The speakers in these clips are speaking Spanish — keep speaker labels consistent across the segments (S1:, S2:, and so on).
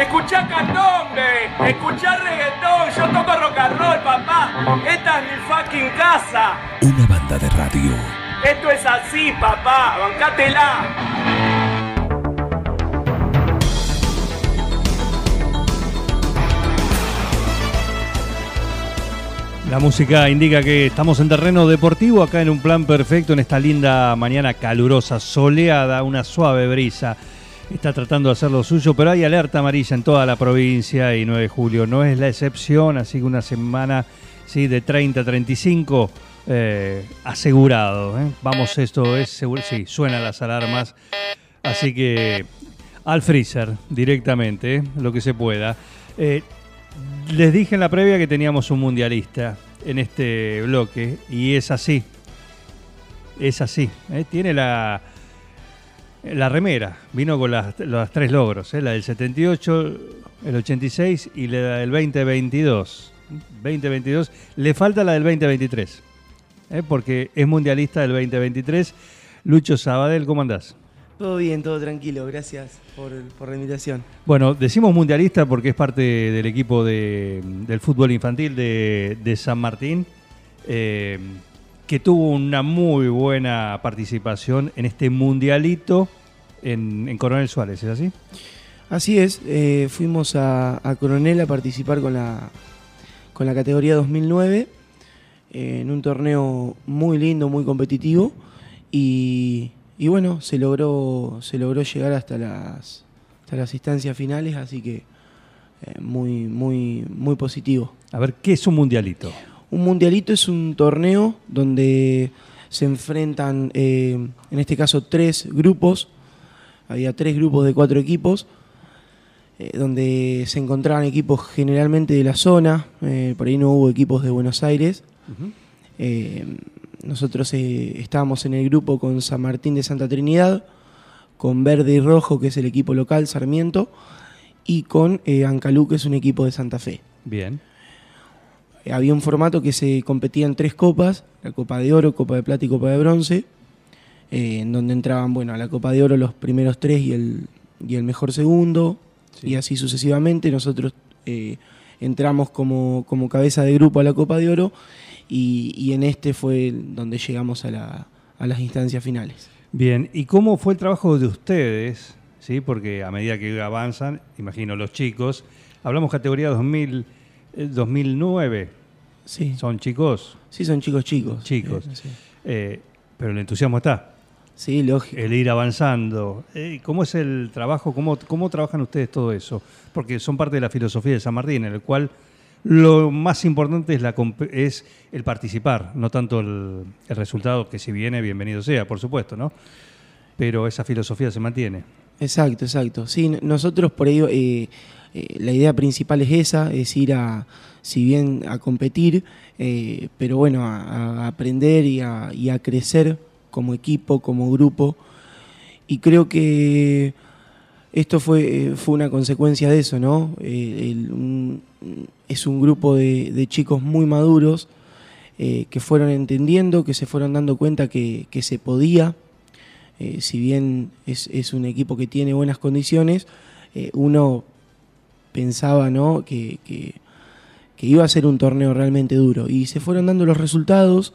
S1: Escuchá candombe, escuchá reggaetón, yo toco rock and roll, papá. Esta es mi fucking casa.
S2: Una banda de radio.
S1: Esto es así, papá, bancátela.
S3: La música indica que estamos en terreno deportivo, acá en un plan perfecto, en esta linda mañana calurosa, soleada, una suave brisa. Está tratando de hacer lo suyo, pero hay alerta amarilla en toda la provincia y 9 de julio no es la excepción, así que una semana ¿sí? de 30 a 35 eh, asegurado. ¿eh? Vamos, esto es seguro, sí, suenan las alarmas, así que al freezer directamente, ¿eh? lo que se pueda. Eh, les dije en la previa que teníamos un mundialista en este bloque y es así. Es así. Tiene la, la remera. Vino con las, los tres logros. ¿eh? La del 78, el 86 y la del 2022. 2022. Le falta la del 2023. ¿eh? Porque es mundialista del 2023. Lucho Sabadell, ¿cómo andás?
S4: Todo bien, todo tranquilo, gracias por, por la invitación.
S3: Bueno, decimos mundialista porque es parte del equipo de- del fútbol infantil de, de San Martín, eh, que tuvo una muy buena participación en este mundialito en, en Coronel Suárez, ¿es así?
S4: Así es, eh, fuimos a, a Coronel a participar con la, con la categoría 2009 eh, en un torneo muy lindo, muy competitivo y, y bueno, se logró, se logró llegar hasta las, hasta las instancias finales, así que eh, muy, muy, muy positivo.
S3: A ver, ¿qué es un mundialito?
S4: Un mundialito es un torneo donde se enfrentan, eh, en este caso, tres grupos. Había tres grupos de cuatro equipos, eh, donde se encontraban equipos generalmente de la zona. eh, por ahí no hubo equipos de Buenos Aires. Nosotros estábamos en el grupo con San Martín de Santa Trinidad, con Verde y Rojo, que es el equipo local, Sarmiento, y con Ancalú, que es un equipo de Santa Fe.
S3: Bien.
S4: Eh, había un formato que se competía en tres copas, la Copa de Oro, Copa de Plata y Copa de Bronce, eh, en donde entraban, bueno, a la Copa de Oro los primeros tres y el, y el mejor segundo, y así sucesivamente. Nosotros eh, entramos como, como cabeza de grupo a la Copa de Oro y, y en este fue donde llegamos a, la- a las instancias finales.
S3: Bien, ¿y cómo fue el trabajo de ustedes? ¿Sí? Porque a medida que avanzan, imagino los chicos, hablamos categoría 2000, eh, 2009,
S4: Sí,
S3: son chicos,
S4: sí son chicos chicos.
S3: Chicos.
S4: Eh, sí.
S3: eh, pero el entusiasmo está.
S4: Sí, lógico.
S3: el ir avanzando. Eh, ¿Cómo es el trabajo? ¿Cómo, ¿Cómo trabajan ustedes todo eso? Porque son parte de la filosofía de San Martín, en el cual lo más importante es, la, es el participar, no tanto el, el resultado, que si viene, bienvenido sea, por supuesto, ¿no? Pero esa filosofía se mantiene.
S4: Exacto, exacto. Sí, nosotros por ello, eh, eh, la idea principal es esa, es ir a, si bien a competir, eh, pero bueno, a, aprender y a, crecer como equipo, como grupo. Y creo que esto fue, fue una consecuencia de eso, ¿no? Eh, es un grupo de, chicos muy maduros que fueron entendiendo, que se fueron dando cuenta que, que se podía, si bien es, es un equipo que tiene buenas condiciones, uno pensaba ¿no? que, que- iba a ser un torneo realmente duro. Y se fueron dando los resultados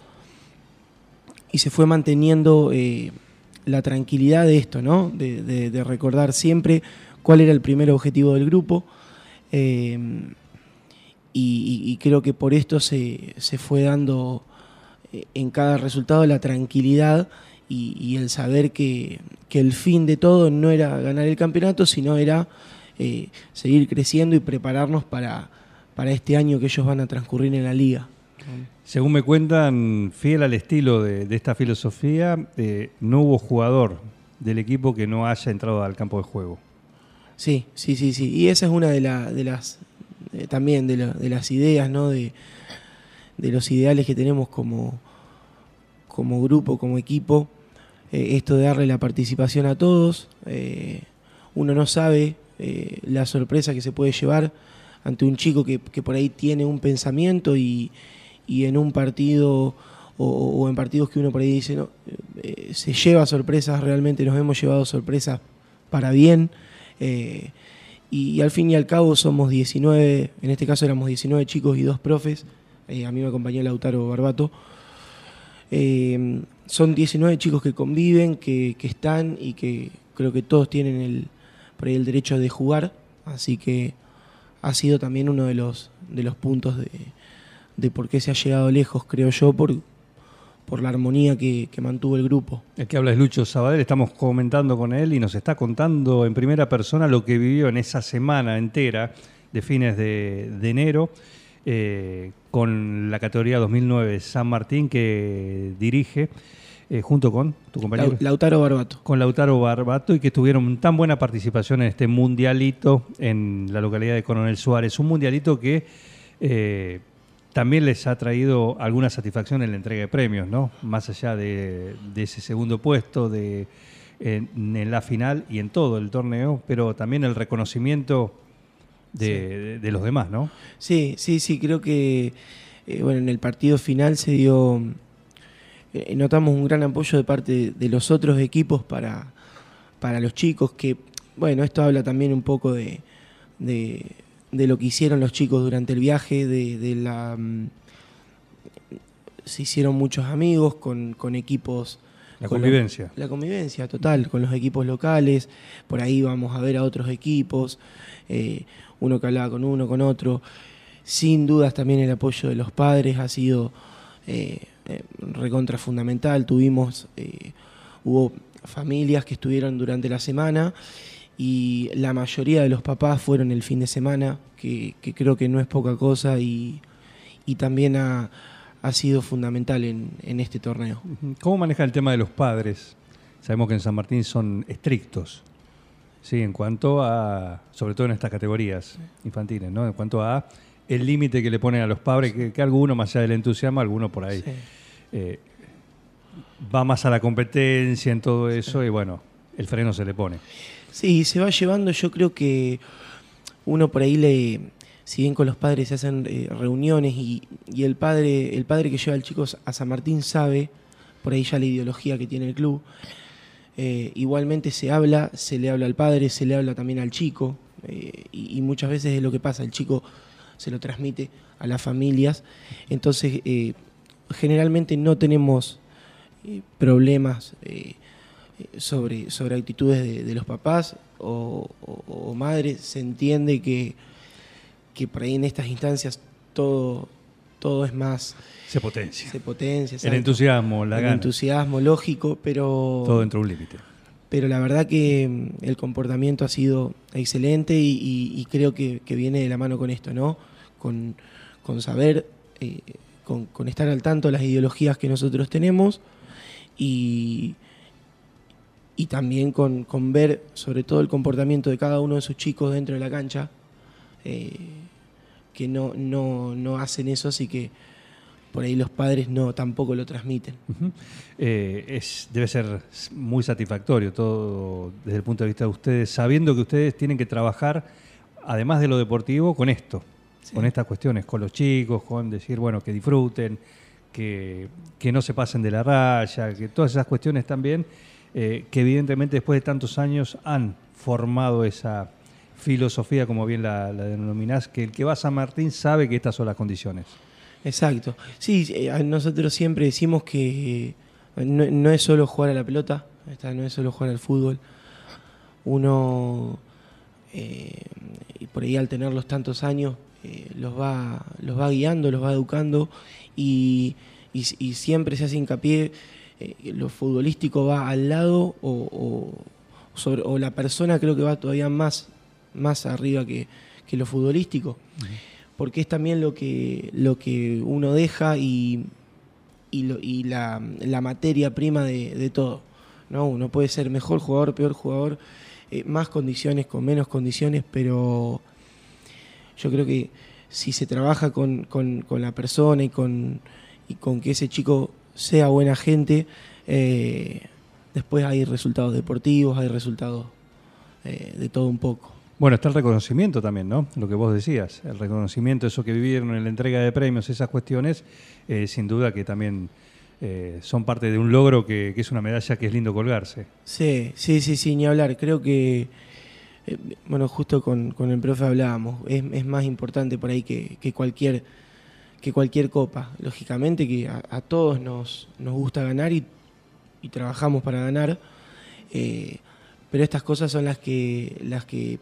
S4: y se fue manteniendo eh, la tranquilidad de esto, ¿no? de, recordar siempre cuál era el primer objetivo del grupo. eh, y creo que por esto se, se fue dando eh, en cada resultado la tranquilidad y, y el saber que, que el fin de todo no era ganar el campeonato, sino era eh, seguir creciendo y prepararnos para, para este año que ellos van a transcurrir en la liga.
S3: Según me cuentan, fiel al estilo de, de esta filosofía, eh, no hubo jugador del equipo que no haya entrado al campo de juego.
S4: Sí, sí, sí, sí. Y esa es una de, la- de las eh, también de, la- de las ideas, ¿no? De, de los ideales que tenemos como, como grupo, como equipo. Eh, esto de darle la participación a todos. Uno no sabe eh, la sorpresa que se puede llevar ante un chico que, que por ahí tiene un pensamiento y, y en un partido o, en partidos que uno por ahí dice, no, eh, se lleva sorpresas, realmente nos hemos llevado sorpresas para bien. eh, y, al fin y al cabo somos 19, en este caso éramos 19 chicos y dos profes, a mí me acompañó Lautaro Barbato. Son 19 chicos que conviven, que, están y que creo que todos tienen el, por ahí el derecho de jugar, así que ha sido también uno de los, de los puntos de, de por qué se ha llegado lejos, creo yo, por, por la armonía que, mantuvo el grupo.
S3: El que habla es Lucho Sabadell, estamos comentando con él y nos está contando en primera persona lo que vivió en esa semana entera de fines de, enero eh, con la categoría 2009 San Martín que dirige. Eh, junto con tu compañero.
S4: Lautaro Barbato.
S3: Con Lautaro Barbato y que tuvieron tan buena participación en este mundialito en la localidad de Coronel Suárez. Un mundialito que eh, también les ha traído alguna satisfacción en la entrega de premios, ¿no? Más allá de, ese segundo puesto de, en, la final y en todo el torneo, pero también el reconocimiento de, los demás, ¿no?
S4: Sí, sí, sí, creo que eh, bueno, en el partido final se dio, notamos un gran apoyo de parte de los otros equipos para, para los chicos, que bueno, esto habla también un poco de de lo que hicieron los chicos durante el viaje, de, la... Mm, se hicieron muchos amigos con, equipos...
S3: La convivencia.
S4: la convivencia, total, con los equipos locales, por ahí vamos a ver a otros equipos, eh, uno que hablaba con uno, con otro. Sin dudas también el apoyo de los padres ha sido eh, eh, recontra fundamental. Tuvimos, hubo familias que estuvieron durante la semana y la mayoría de los papás fueron el fin de semana, que, creo que no es poca cosa y, también ha, sido fundamental en, este torneo.
S3: ¿Cómo maneja el tema de los padres? Sabemos que en San Martín son estrictos, sí, en cuanto a, sobre todo en estas categorías infantiles, ¿no? En cuanto a el límite que le ponen a los padres, que, que alguno, más allá del entusiasmo, alguno por ahí. Eh, va más a la competencia en todo eso y bueno, el freno se le pone.
S4: Sí, se va llevando, yo creo que uno por ahí le, si bien con los padres se hacen eh, reuniones y, el padre, el padre que lleva al chico a San Martín sabe, por ahí ya la ideología que tiene el club, eh, igualmente se habla, se le habla al padre, se le habla también al chico, eh, y, muchas veces es lo que pasa, el chico se lo transmite a las familias, entonces generalmente no tenemos problemas sobre, sobre actitudes de, los papás o, madres, se entiende que, que por ahí en estas instancias todo, todo es más...
S3: Se potencia.
S4: Se potencia.
S3: El entusiasmo, la
S4: El entusiasmo, lógico, pero...
S3: Todo dentro de un límite.
S4: Pero la verdad que mm, el comportamiento ha sido excelente y, creo que, viene de la mano con esto, ¿no? Con, saber, eh, con, con estar al tanto de las ideologías que nosotros tenemos y, y también con, ver sobre todo el comportamiento de cada uno de sus chicos dentro de la cancha, eh, que no, no, hacen eso, así que por ahí los padres no tampoco lo transmiten.
S3: Eh, es, debe ser muy satisfactorio todo desde el punto de vista de ustedes, sabiendo que ustedes tienen que trabajar, además de lo deportivo, con esto, con estas cuestiones, con los chicos, con decir, bueno, que disfruten, que, que no se pasen de la raya, que todas esas cuestiones también eh, que evidentemente después de tantos años han formado esa filosofía, como bien la, denominás, que el que va a San Martín sabe que estas son las condiciones.
S4: Exacto. Sí, eh, nosotros siempre decimos que no, es solo jugar a la pelota, no es solo jugar al fútbol. Uno, eh, por ahí al tenerlos tantos años, los, va, los va guiando, los va educando y, y siempre se hace hincapié eh, lo futbolístico va al lado o, la persona creo que va todavía más, más arriba que, lo futbolístico. Porque es también lo que, lo que uno deja y, y, la, materia prima de, todo. ¿no? Uno puede ser mejor jugador, peor jugador, eh, más condiciones, con menos condiciones, pero yo creo que si se trabaja con, con la persona y con, y con que ese chico sea buena gente, eh, después hay resultados deportivos, hay resultados eh, de todo un poco.
S3: Bueno, está el reconocimiento también, ¿no? Lo que vos decías, el reconocimiento, eso que vivieron en la entrega de premios, esas cuestiones, eh, sin duda que también son parte de un logro que, es una medalla que es lindo colgarse.
S4: Sí, sí, sí, sí, ni hablar. Creo que eh, bueno, justo con, con el profe hablábamos, es, más importante por ahí que, que cualquier que cualquier copa. Lógicamente que a, a todos nos, nos gusta ganar y, y trabajamos para ganar, eh, pero estas cosas son las que, las que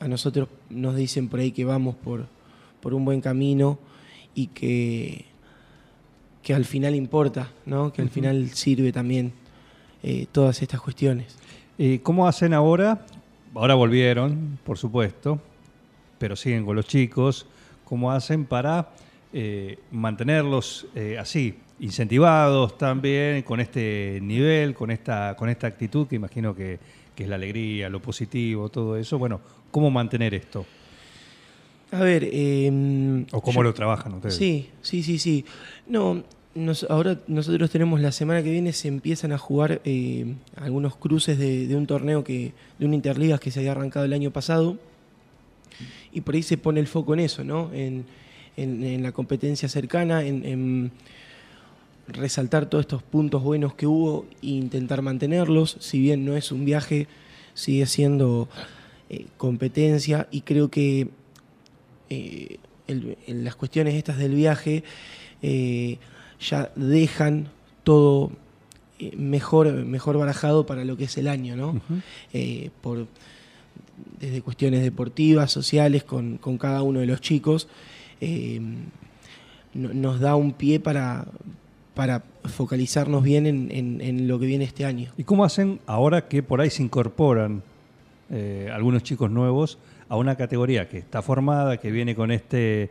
S4: a nosotros nos dicen por ahí que vamos por, por un buen camino y que, que al final importa, ¿no? que al final sirve también eh, todas estas cuestiones.
S3: Eh, ¿Cómo hacen ahora? Ahora volvieron, por supuesto, pero siguen con los chicos. ¿Cómo hacen para eh, mantenerlos así, incentivados también, con este nivel, con esta, con esta actitud que imagino que, que es la alegría, lo positivo, todo eso? Bueno, ¿cómo mantener esto?
S4: A ver, eh,
S3: ¿O cómo
S4: yo-
S3: lo trabajan ustedes?
S4: Sí, sí, sí, sí. No, nos- ahora nosotros tenemos la semana que viene se empiezan a jugar eh, algunos cruces de, de un torneo que, de un Interligas que se había arrancado el año pasado. Y por ahí se pone el foco en eso, ¿no? En, en- en la competencia cercana, en, en resaltar todos estos puntos buenos que hubo e intentar mantenerlos. Si bien no es un viaje, sigue siendo eh, competencia y creo que eh, el- en las cuestiones estas del viaje eh, ya dejan todo eh, mejor, mejor barajado para lo que es el año, ¿no? Eh, por, desde cuestiones deportivas, sociales, con, con cada uno de los chicos, eh, no- nos da un pie para, para focalizarnos bien en, en- en lo que viene este año.
S3: ¿Y cómo hacen ahora que por ahí se incorporan eh, algunos chicos nuevos a una categoría que está formada, que viene con este,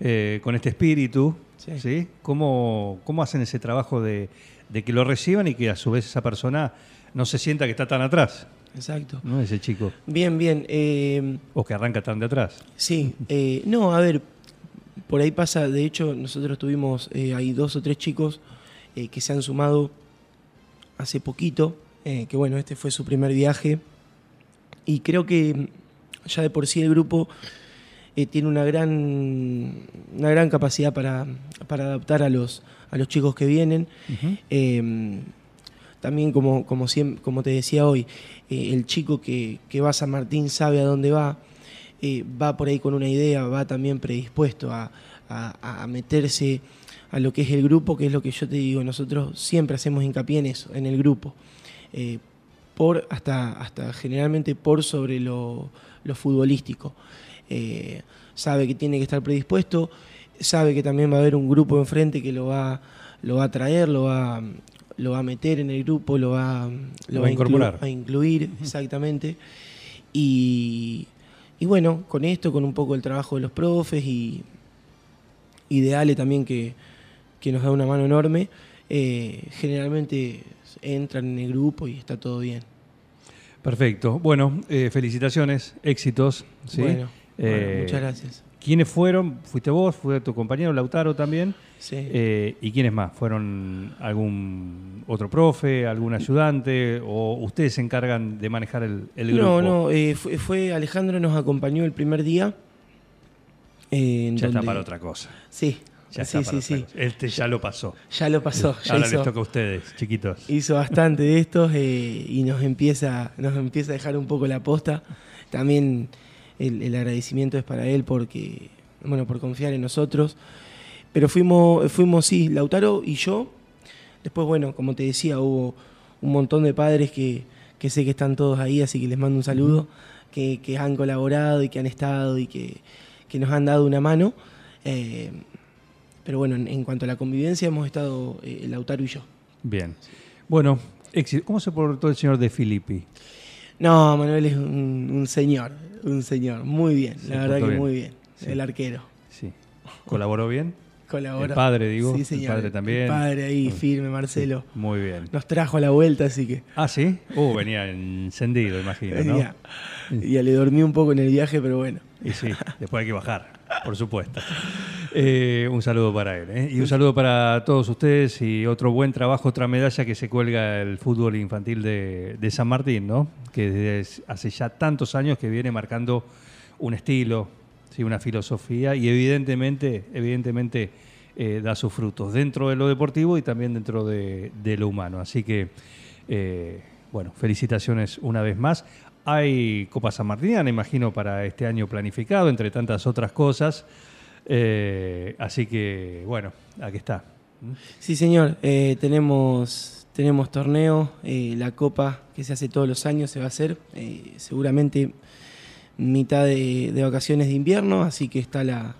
S3: eh, con este espíritu?
S4: Sí.
S3: ¿sí? ¿Cómo, cómo hacen ese trabajo de, de que lo reciban y que a su vez esa persona no se sienta que está tan atrás,
S4: Exacto.
S3: ¿no? ese chico,
S4: Bien, bien. eh,
S3: o que arranca tan de atrás?
S4: Sí, no, a ver, por ahí pasa, de hecho, nosotros tuvimos, hay dos o tres chicos que se han sumado hace poquito, que bueno, este fue su primer viaje, y creo que mm, ya de por sí el grupo eh, tiene una gran, una gran capacidad para, para adaptar a los, a los chicos que vienen. Eh, también, como, como, como te decía hoy, eh, el chico que, que va a San Martín sabe a dónde va, eh, va por ahí con una idea, va también predispuesto a, a- a meterse a lo que es el grupo, que es lo que yo te digo, nosotros siempre hacemos hincapié en eso, en el grupo. Eh, por hasta, hasta generalmente por sobre lo, lo futbolístico. Eh, sabe que tiene que estar predispuesto, sabe que también va a haber un grupo enfrente que lo va, lo va a traer, lo va, lo va a meter en el grupo, lo va,
S3: Lo va a
S4: inclu-
S3: incorporar.
S4: a incluir, exactamente. Y, y bueno, con esto, con un poco el trabajo de los profes y, y de Ale también que, que nos da una mano enorme, eh, generalmente entran en el grupo y está todo bien.
S3: Perfecto. Bueno, eh, felicitaciones, éxitos. ¿sí?
S4: Bueno, bueno,
S3: Eh,
S4: muchas gracias.
S3: ¿Quiénes fueron? ¿Fuiste vos? ¿Fue tu compañero Lautaro también?
S4: Sí.
S3: Eh, ¿Y quiénes más? ¿Fueron algún otro profe, algún ayudante? ¿O ustedes se encargan de manejar el, el grupo?
S4: no, no, eh, fue, fue Alejandro nos acompañó el primer día. eh, en
S3: Ya está para otra cosa.
S4: Sí,
S3: Ya
S4: sí, sí, sí.
S3: Este ya lo pasó.
S4: Ya lo pasó, ya
S3: Ahora les
S4: hizo,
S3: toca a ustedes, chiquitos.
S4: hizo bastante de estos eh, y nos empieza, nos empieza a dejar un poco la posta. También el, el agradecimiento es para él porque, bueno, por confiar en nosotros. Pero fuimos, fuimos, sí, Lautaro y yo. Después, bueno, como te decía, hubo un montón de padres que, que sé que están todos ahí, así que les mando un saludo, que, que han colaborado y que han estado y que, que nos han dado una mano. Eh, pero bueno, en, en cuanto a la convivencia, hemos estado eh, Lautaro y yo.
S3: Bien. Bueno. ¿cómo se portó el señor de Filippi?
S4: No, Manuel es un, un señor, un señor, muy bien,
S3: Se
S4: la verdad que
S3: bien.
S4: muy bien,
S3: Sí.
S4: el arquero.
S3: Sí. ¿Colaboró bien?
S4: Colabora.
S3: El padre, digo.
S4: Sí,
S3: el
S4: señor.
S3: padre también.
S4: El padre ahí, firme, Marcelo.
S3: Muy bien.
S4: Nos trajo a la vuelta, así que.
S3: Ah, sí. Uh, venía encendido, imagino, ¿no?
S4: Ya, ya le dormí un poco en el viaje, pero bueno.
S3: Y sí, después hay que bajar, por supuesto. Eh, un saludo para él. ¿eh? Y un saludo para todos ustedes y otro buen trabajo, otra medalla que se cuelga el fútbol infantil de, San Martín, ¿no? Que desde hace ya tantos años que viene marcando un estilo, ¿sí? una filosofía y evidentemente, evidentemente eh, da sus frutos dentro de lo deportivo y también dentro de, de lo humano. Así que, eh, bueno, felicitaciones una vez más. hay Copa San Martiniana, imagino, para este año planificado, entre tantas otras cosas. Eh, así que, bueno, aquí está.
S4: Sí, señor. Eh, tenemos, tenemos torneo. eh, la Copa que se hace todos los años se va a hacer. seguramente mitad de, vacaciones de invierno. Así que está la,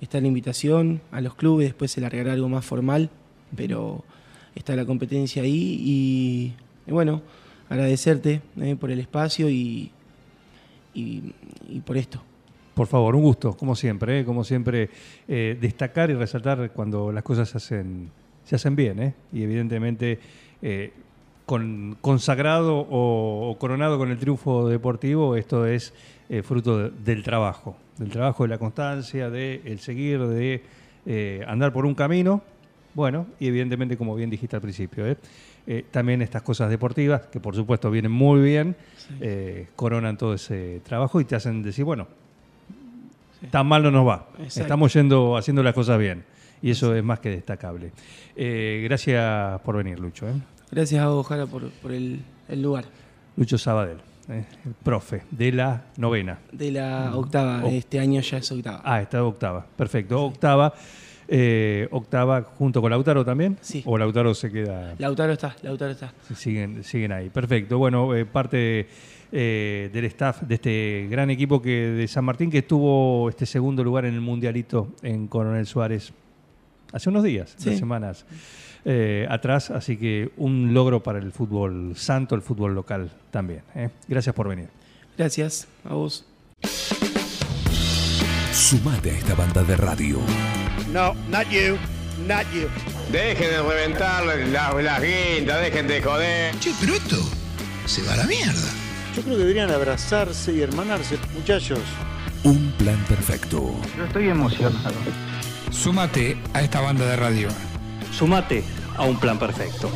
S4: está la invitación a los clubes. Después se largará algo más formal. Pero está la competencia ahí. Y, bueno, agradecerte por el espacio y, y por esto.
S3: Por favor, un gusto, como siempre, ¿eh? como siempre, eh, destacar y resaltar cuando las cosas se hacen, se hacen bien, ¿eh? y evidentemente con, consagrado o, o coronado con el triunfo deportivo, esto es fruto de- del trabajo, del trabajo, de la constancia, de el seguir, de andar por un camino, bueno, y evidentemente, como bien dijiste al principio, ¿eh? Eh, también estas cosas deportivas, que por supuesto vienen muy bien, eh, coronan todo ese trabajo y te hacen decir, bueno, tan mal no nos va.
S4: Exacto.
S3: Estamos yendo, haciendo las cosas bien. Y eso es más que destacable. Eh, gracias por venir, Lucho. ¿eh?
S4: Gracias a vos, Jara, por, por el, el lugar.
S3: Lucho Sabadell, ¿eh? el profe de la novena.
S4: De la octava,
S3: Oh.
S4: este año ya es octava.
S3: Ah, está octava. Perfecto. Octava. eh, octava junto con Lautaro también.
S4: Sí.
S3: O Lautaro se queda.
S4: Lautaro está, Lautaro está.
S3: Siguen, siguen ahí. Perfecto. Bueno, eh, parte eh, del staff de este gran equipo que de San Martín que estuvo este segundo lugar en el Mundialito en Coronel Suárez hace unos días,
S4: Sí.
S3: unas semanas eh, atrás. Así que un logro para el fútbol santo, el fútbol local también. ¿eh? Gracias por venir.
S4: Gracias a vos.
S2: Sumate a esta banda de radio.
S5: No, not you, not you.
S6: Dejen de reventar las, las guindas, dejen de joder.
S7: Che, pero esto se va a la mierda.
S5: Yo creo que deberían abrazarse y hermanarse, muchachos.
S2: Un plan perfecto.
S8: Yo estoy emocionado.
S9: Súmate a esta banda de radio.
S8: Sumate a un plan perfecto.